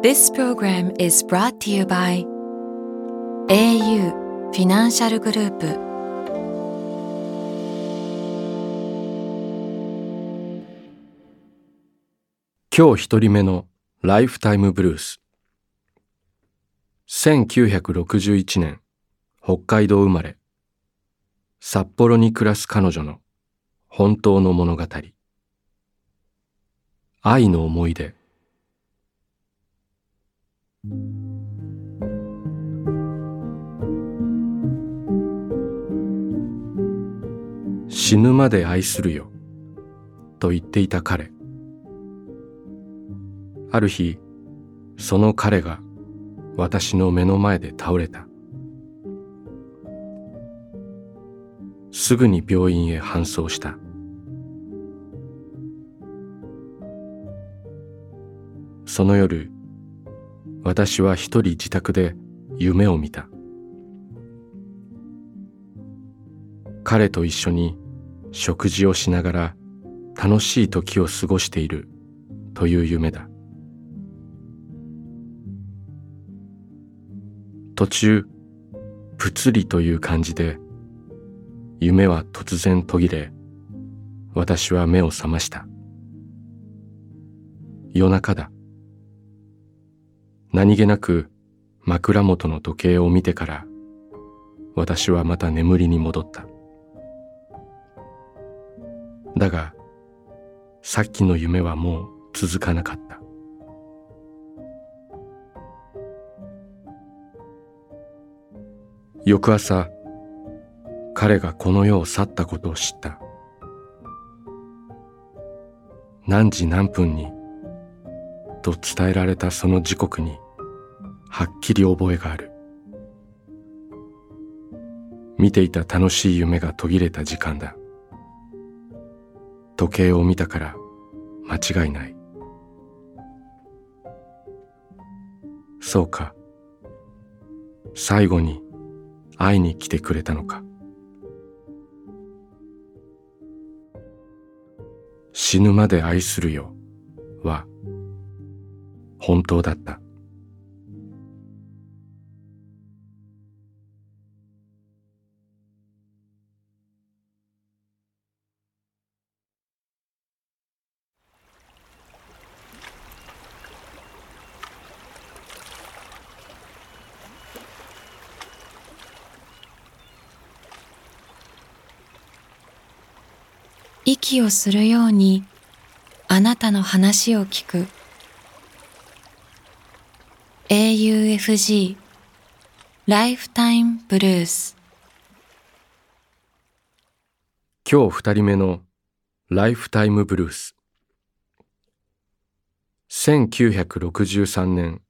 This program is brought to you by au フィナンシャルグループ今日一人目のライフタイムブルース。1961年北海道生まれ。札幌に暮らす彼女の本当の物語。愛の思い出。死ぬまで愛するよと言っていた彼。ある日その彼が私の目の前で倒れた。すぐに病院へ搬送した。その夜私は一人自宅で夢を見た。彼と一緒に食事をしながら楽しい時を過ごしているという夢だ。途中ぷつりという感じで夢は突然途切れ私は目を覚ました。夜中だ。何気なく枕元の時計を見てから私はまた眠りに戻った。だがさっきの夢はもう続かなかった。翌朝彼がこの世を去ったことを知った。何時何分にと伝えられたその時刻にはっきり覚えがある。見ていた楽しい夢が途切れた時間だ。時計を見たから間違いない。そうか。最後に会いに来てくれたのか。死ぬまで愛するよ。本当だった。息をするようにあなたの話を聞く。AUFG ライフタイムブルース今日二人目のライフタイムブルース1963年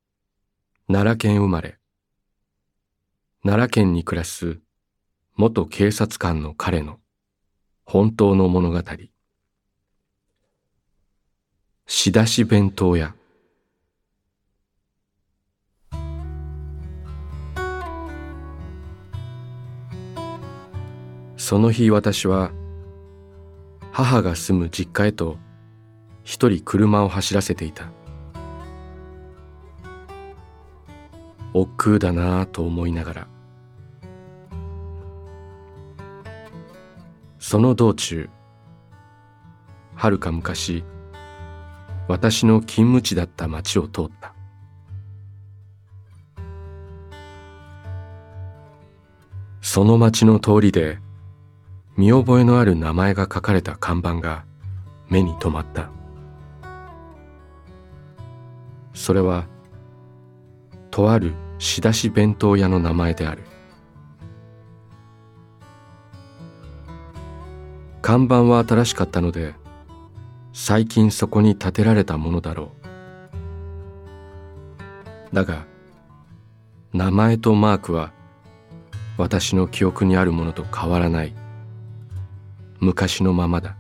奈良県生まれ。奈良県に暮らす元警察官の彼の本当の物語。仕出し弁当屋。その日私は母が住む実家へと一人車を走らせていた。億劫だなぁと思いながら。その道中はるか昔私の勤務地だった町を通った。その町の通りで見覚えのある名前が書かれた看板が目に留まった。それはとある仕出し弁当屋の名前である。看板は新しかったので最近そこに建てられたものだろう。だが名前とマークは私の記憶にあるものと変わらない。昔のままだ。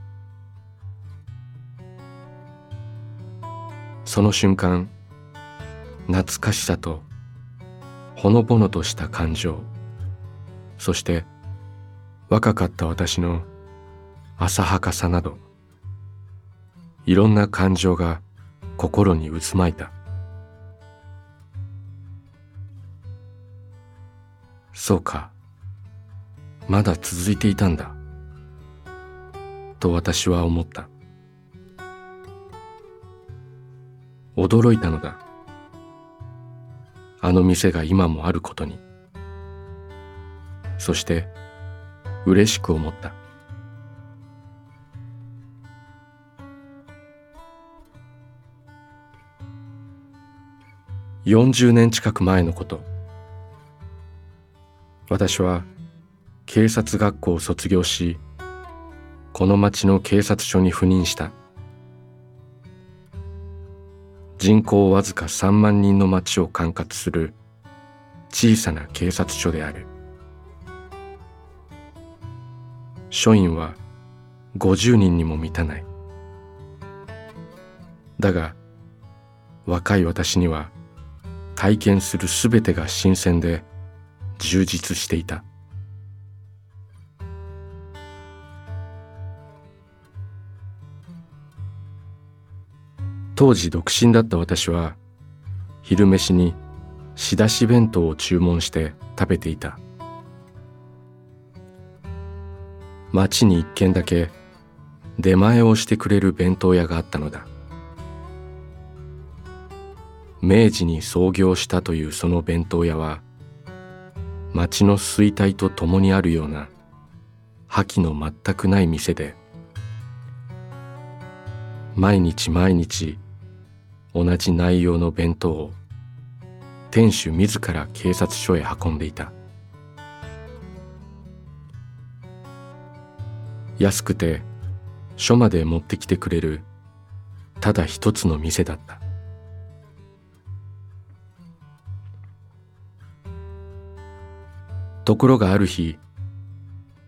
その瞬間懐かしさとほのぼのとした感情そして若かった私の浅はかさなどいろんな感情が心に渦巻いた。そうか。まだ続いていたんだ。と私は思った。驚いたのだ。あの店が今もあることに。そして嬉しく思った。40年近く前のこと。私は警察学校を卒業しこの町の警察署に赴任した。人口わずか3万人の町を管轄する小さな警察署である。署員は50人にも満たない。だが若い私には体験するすべてが新鮮で充実していた。当時独身だった私は昼飯に仕出し弁当を注文して食べていた。町に一軒だけ出前をしてくれる弁当屋があったのだ。明治に創業したというその弁当屋は町の衰退とともにあるような覇気の全くない店で毎日毎日同じ内容の弁当を店主自ら警察署へ運んでいた。安くて署まで持ってきてくれるただ一つの店だった。ところがある日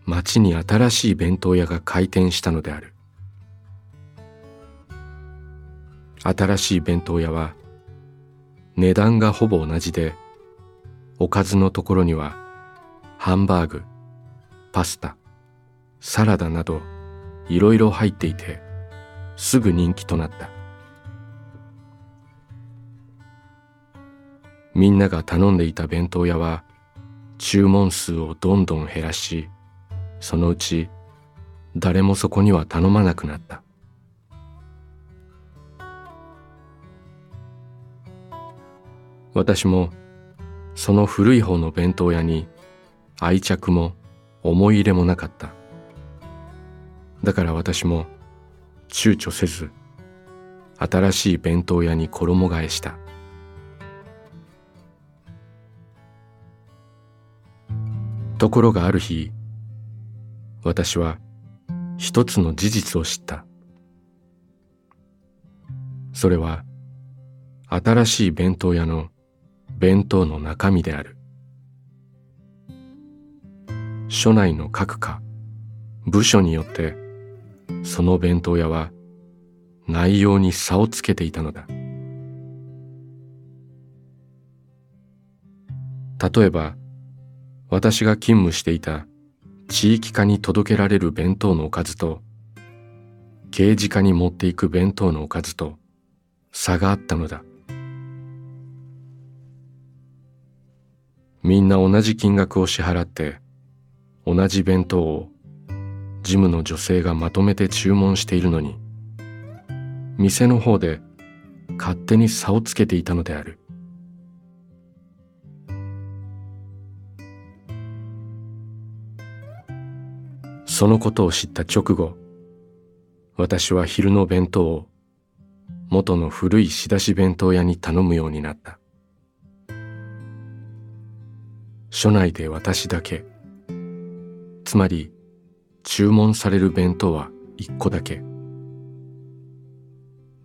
町に新しい弁当屋が開店したのである。新しい弁当屋は値段がほぼ同じでおかずのところにはハンバーグパスタサラダなどいろいろ入っていてすぐ人気となった。みんなが頼んでいた弁当屋は注文数をどんどん減らしそのうち誰もそこには頼まなくなった。私もその古い方の弁当屋に愛着も思い入れもなかった。だから私も躊躇せず新しい弁当屋に衣替えした。ところがある日私は一つの事実を知った。それは新しい弁当屋の弁当の中身である。署内の各課部署によってその弁当屋は内容に差をつけていたのだ。例えば私が勤務していた地域課に届けられる弁当のおかずと刑事課に持っていく弁当のおかずと差があったのだ。みんな同じ金額を支払って同じ弁当をジムの女性がまとめて注文しているのに店の方で勝手に差をつけていたのである。そのことを知った直後私は昼の弁当を元の古い仕出し弁当屋に頼むようになった。署内で私だけ。つまり注文される弁当は一個だけ。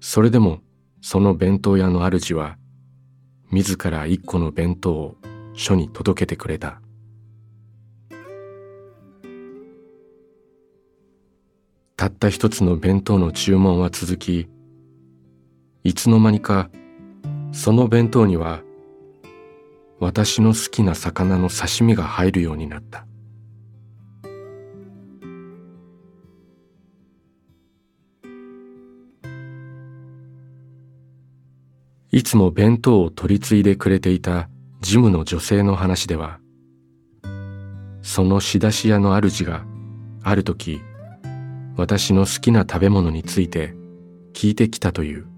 それでもその弁当屋の主は自ら一個の弁当を書に届けてくれた。たった一つの弁当の注文は続きいつの間にかその弁当には私の好きな魚の刺身が入るようになった。いつも弁当を取り継いでくれていたジムの女性の話ではその仕出し屋の主がある時私の好きな食べ物について聞いてきたという。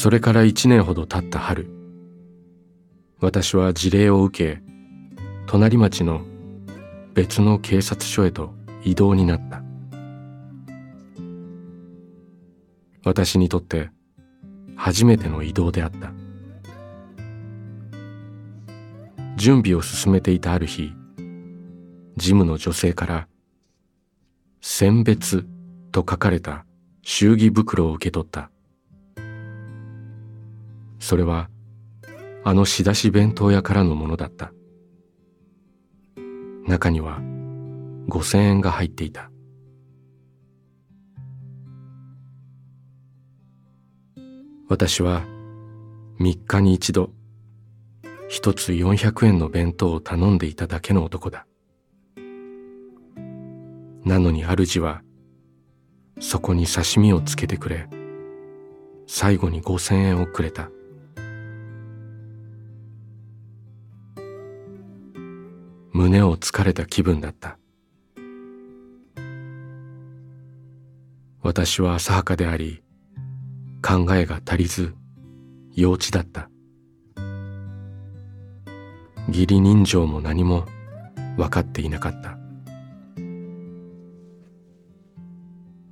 それから一年ほど経った春私は事例を受け隣町の別の警察署へと異動になった。私にとって初めての移動であった。準備を進めていたある日事務の女性から「選別」と書かれた祝儀袋を受け取った。それはあの仕出し弁当屋からのものだった。中には五千円が入っていた。私は3日に一度一つ400円の弁当を頼んでいただけの男だ。なのに主はそこに刺身をつけてくれ最後に5000円をくれた。胸をつかれた気分だった。私は浅はかであり考えが足りず幼稚だった。義理人情も何も分かっていなかった。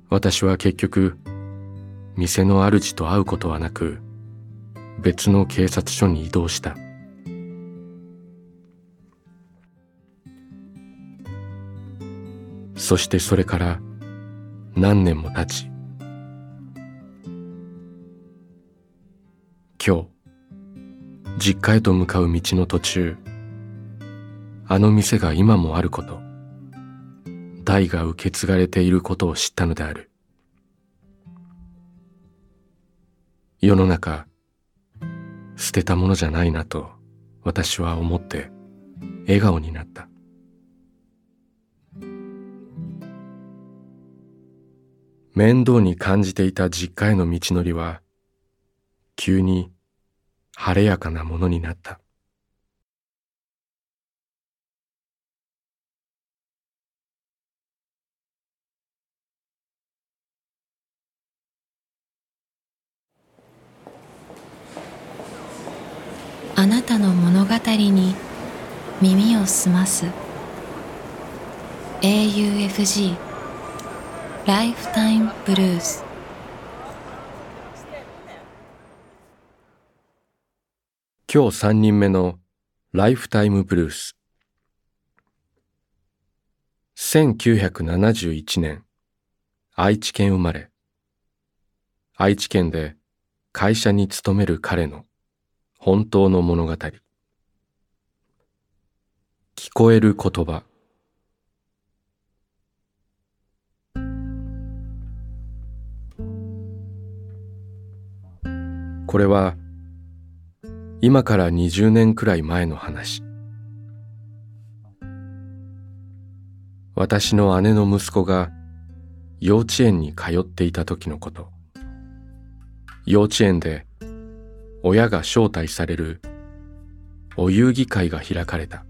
私は結局店の主と会うことはなく別の警察署に移動した。そしてそれから何年も経ち今日実家へと向かう道の途中あの店が今もあること代が受け継がれていることを知ったのである。世の中捨てたものじゃないなと私は思って笑顔になった。面倒に感じていた実家への道のりは急に晴れやかなものになった。あなたの物語に耳を澄ます。AUFG ライフタイムブルース今日三人目のライフタイムブルース1971年愛知県生まれ。愛知県で会社に勤める彼の本当の物語。聞こえる言葉。これは今から20年くらい前の話。私の姉の息子が幼稚園に通っていた時のこと。幼稚園で親が招待されるお遊戯会が開かれた。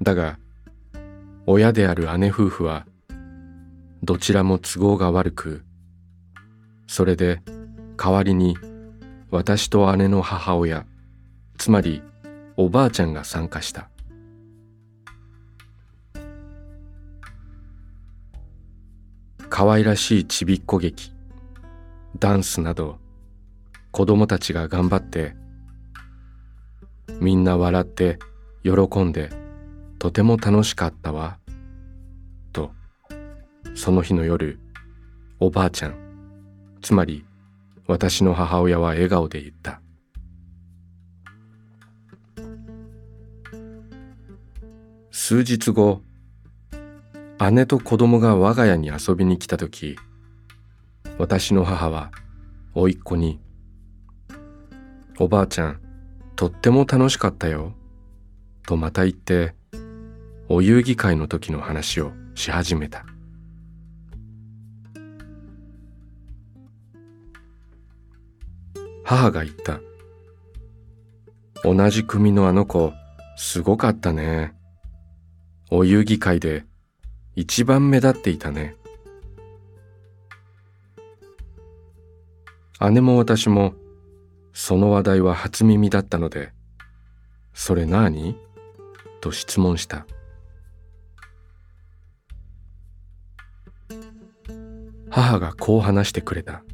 だが親である姉夫婦はどちらも都合が悪くそれで代わりに私と姉の母親つまりおばあちゃんが参加した。可愛らしいちびっこ劇ダンスなど子供たちが頑張ってみんな笑って喜んでとても楽しかったわとその日の夜おばあちゃんつまり私の母親は笑顔で言った。数日後姉と子供が我が家に遊びに来た時私の母は甥っ子に「おばあちゃんとっても楽しかったよ」とまた言ってお遊戯会の時の話をし始めた。母が言った。同じ組のあの子すごかったね。お遊戯会で一番目立っていたね。姉も私もその話題は初耳だったので「それ何?」と質問した。母がこう話してくれた。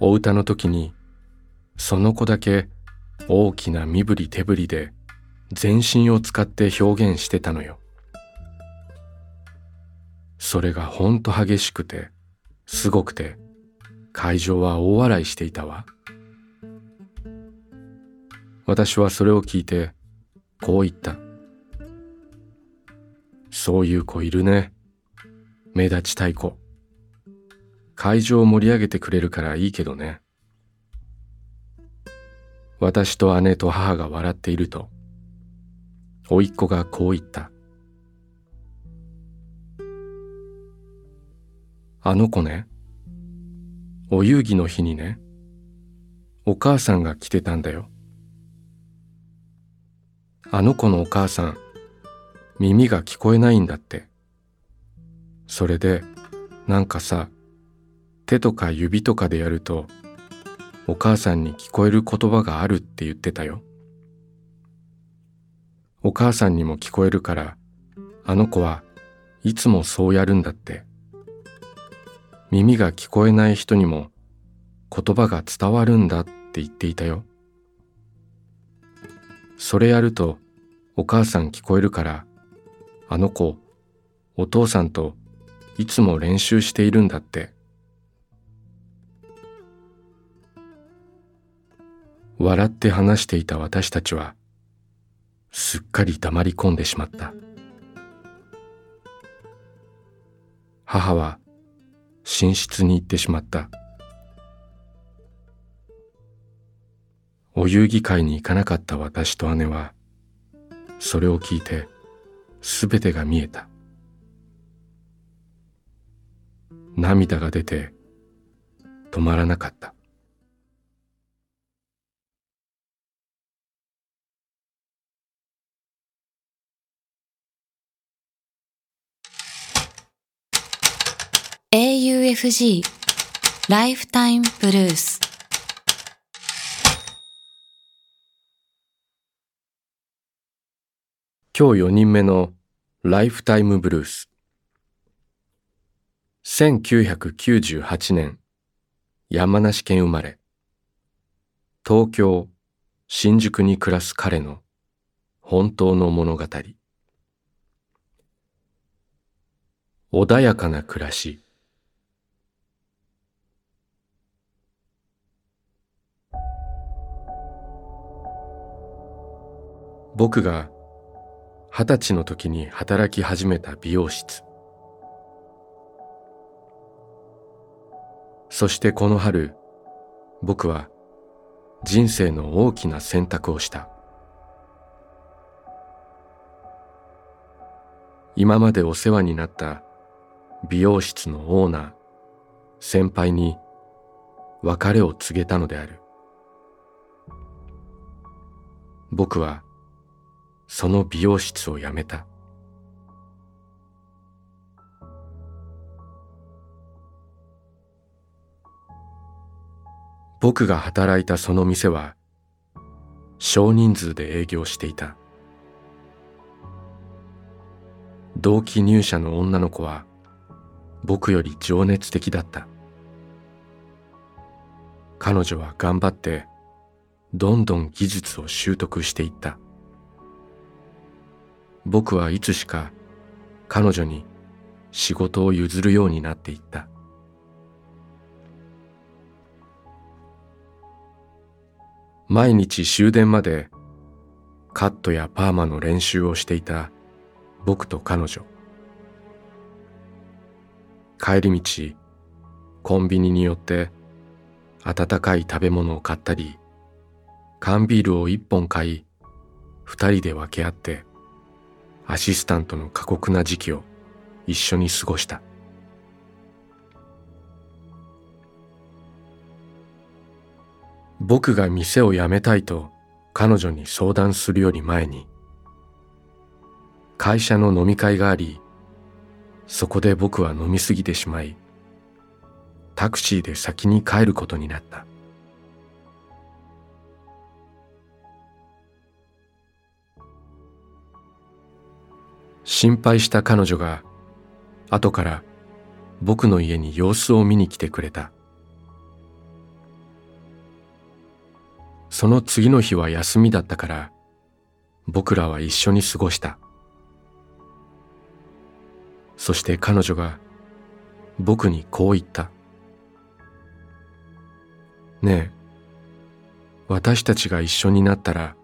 お歌の時にその子だけ大きな身振り手振りで全身を使って表現してたのよ。それがほんと激しくてすごくて会場は大笑いしていたわ。私はそれを聞いてこう言った。そういう子いるね。目立ちたい子。会場を盛り上げてくれるからいいけどね。私と姉と母が笑っていると甥っ子がこう言った。あの子ねお遊戯の日にねお母さんが来てたんだよ。あの子のお母さん耳が聞こえないんだって。それでなんかさ手とか指とかでやるとお母さんに聞こえる言葉があるって言ってたよ。お母さんにも聞こえるからあの子はいつもそうやるんだって。耳が聞こえない人にも言葉が伝わるんだって言っていたよ。それやるとお母さん聞こえるからあの子お父さんといつも練習しているんだって。笑って話していた私たちはすっかり黙り込んでしまった。母は寝室に行ってしまった。お遊戯会に行かなかった私と姉はそれを聞いてすべてが見えた。涙が出て止まらなかった「AUFG ライフタイムブルース」今日4人目のライフタイムブルース。1998年山梨県生まれ。東京新宿に暮らす彼の本当の物語。穏やかな暮らし。僕が二十歳の時に働き始めた美容室。そしてこの春僕は人生の大きな選択をした。今までお世話になった美容室のオーナー先輩に別れを告げたのである。僕はその美容室を辞めた。僕が働いたその店は少人数で営業していた。同期入社の女の子は僕より情熱的だった。彼女は頑張ってどんどん技術を習得していった。僕はいつしか彼女に仕事を譲るようになっていった。毎日終電までカットやパーマの練習をしていた僕と彼女。帰り道コンビニに寄って温かい食べ物を買ったり缶ビールを一本買い二人で分け合ってアシスタントの過酷な時期を一緒に過ごした。僕が店を辞めたいと彼女に相談するより前に会社の飲み会がありそこで僕は飲みすぎてしまいタクシーで先に帰ることになった。心配した彼女が後から僕の家に様子を見に来てくれた。その次の日は休みだったから僕らは一緒に過ごした。そして彼女が僕にこう言った。ねえ私たちが一緒になったら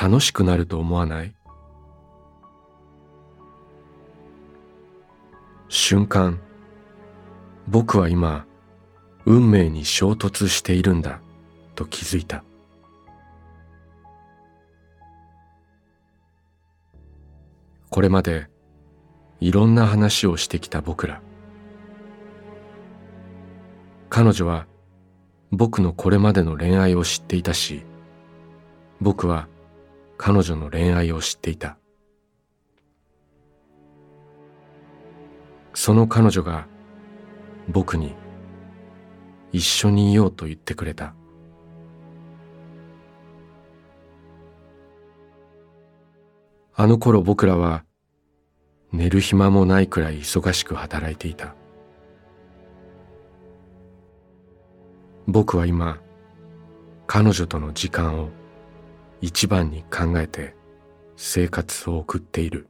楽しくなると思わない？瞬間僕は今運命に衝突しているんだと気づいた。これまでいろんな話をしてきた僕ら。彼女は僕のこれまでの恋愛を知っていたし僕は彼女の恋愛を知っていた。その彼女が僕に一緒にいようと言ってくれた。あの頃僕らは寝る暇もないくらい忙しく働いていた。僕は今彼女との時間を一番に考えて生活を送っている。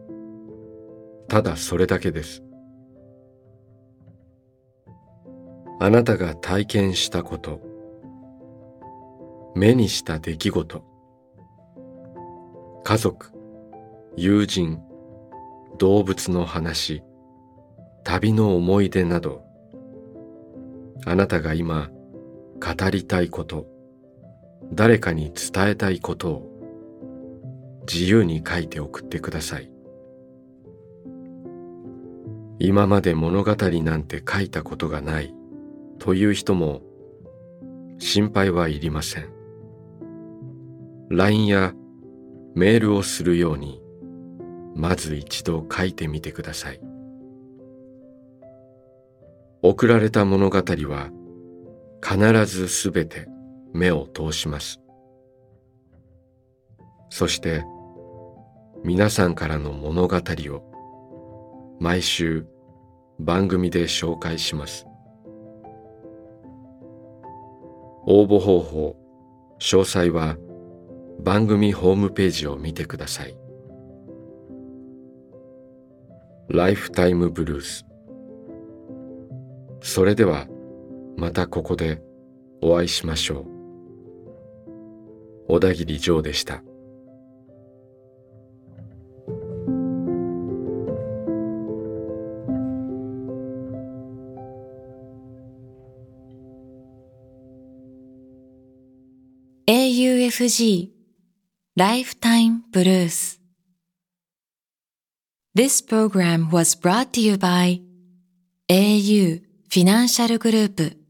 ただそれだけです。あなたが体験したこと。目にした出来事。家族友人動物の話旅の思い出など。あなたが今語りたいこと。誰かに伝えたいことを自由に書いて送ってください。今まで物語なんて書いたことがないという人も心配はいりません。LINE やメールをするようにまず一度書いてみてください。送られた物語は必ずすべて目を通します。そして皆さんからの物語を毎週番組で紹介します。応募方法詳細は番組ホームページを見てください。ライフタイムブルース。それではまたここでお会いしましょう。小田切ジョーでした。FG ライフタイムブルース This program was brought to you by AU Financial Group